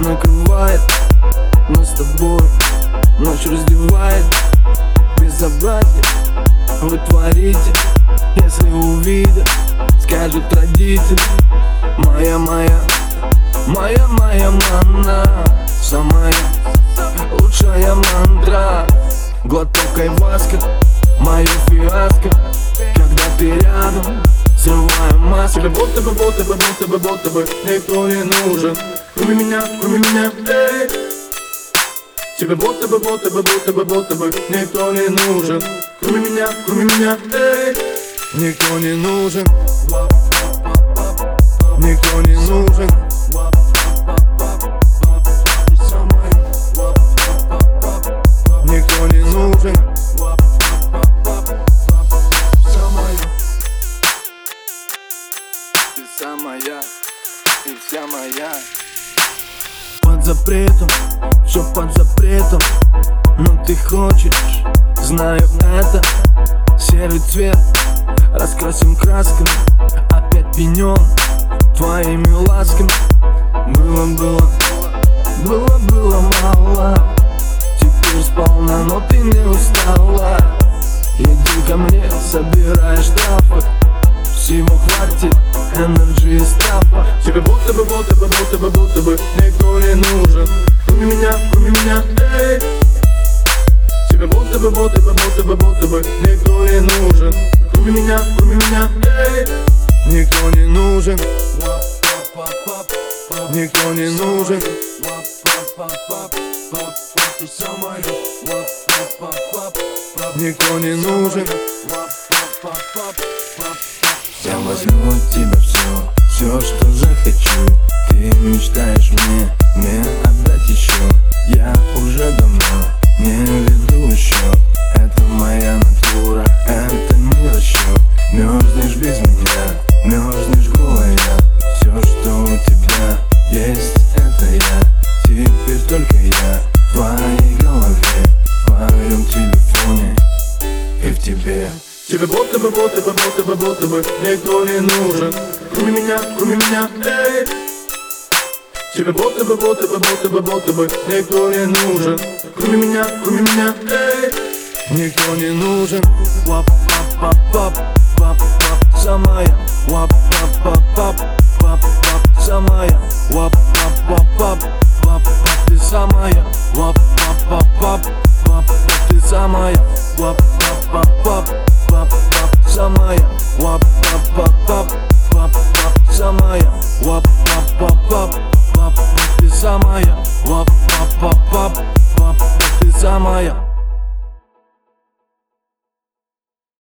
накрывает Нас с тобой. Ночь раздевает Безобразие Вы творите Если увидят Скажут родители. Моя, моя Моя, моя мана Самая Тебе будто бы, будто бы, будто бы, будто бы Никто не нужен? Кроме меня, кроме меня, эй. Тебе будто бы, будто бы, будто бы, будто бы Никто не нужен? Кроме меня, кроме меня, эй. Никто не нужен? Никто не нужен Ты самая и вся моя. Под запретом, все под запретом Но ты хочешь, знаю это. Серый цвет, раскрасим красками Опять пенен твоими ласками. Было, было, было, было мало Теперь сполна, но ты не устала. Иди ко мне, собирай штрафы Всего хватит, энерджи и стафа Тебе будто бы, будто бы, будто бы, будто бы Никто не нужен. Кроме меня, кроме меня, эй. Тебе будто бы, будто бы, будто бы, будто бы Никто не нужен. Кроме меня, кроме меня, эй. Никто не нужен. Никто не нужен. Никто не нужен возьму от тебя все, все, что захочу. Ты мечтаешь мне, мне отдать еще Я уже давно не веду счет Это моя натура, это не расчет Мерзнешь без меня, мерзнешь голая. Все, что у тебя есть, это я. Теперь только я в твоей голове В твоем телефоне и в тебе Тебе будто бы, будто бы, будто бы, будто бы Никто не нужен Кроме меня, кроме меня, эй Тебе будто бы, будто бы, будто бы, будто бы Никто не нужен Кроме меня, кроме меня, эй Никто не нужен Вап, пап, пап, пап, пап, самая Вап, пап, пап, пап, пап, пап, самая Вап, пап, пап, пап, пап, пап, ты самая Вап, пап, пап, пап, пап, пап, ты самая Вап, пап, пап, пап, пап, самая Вап,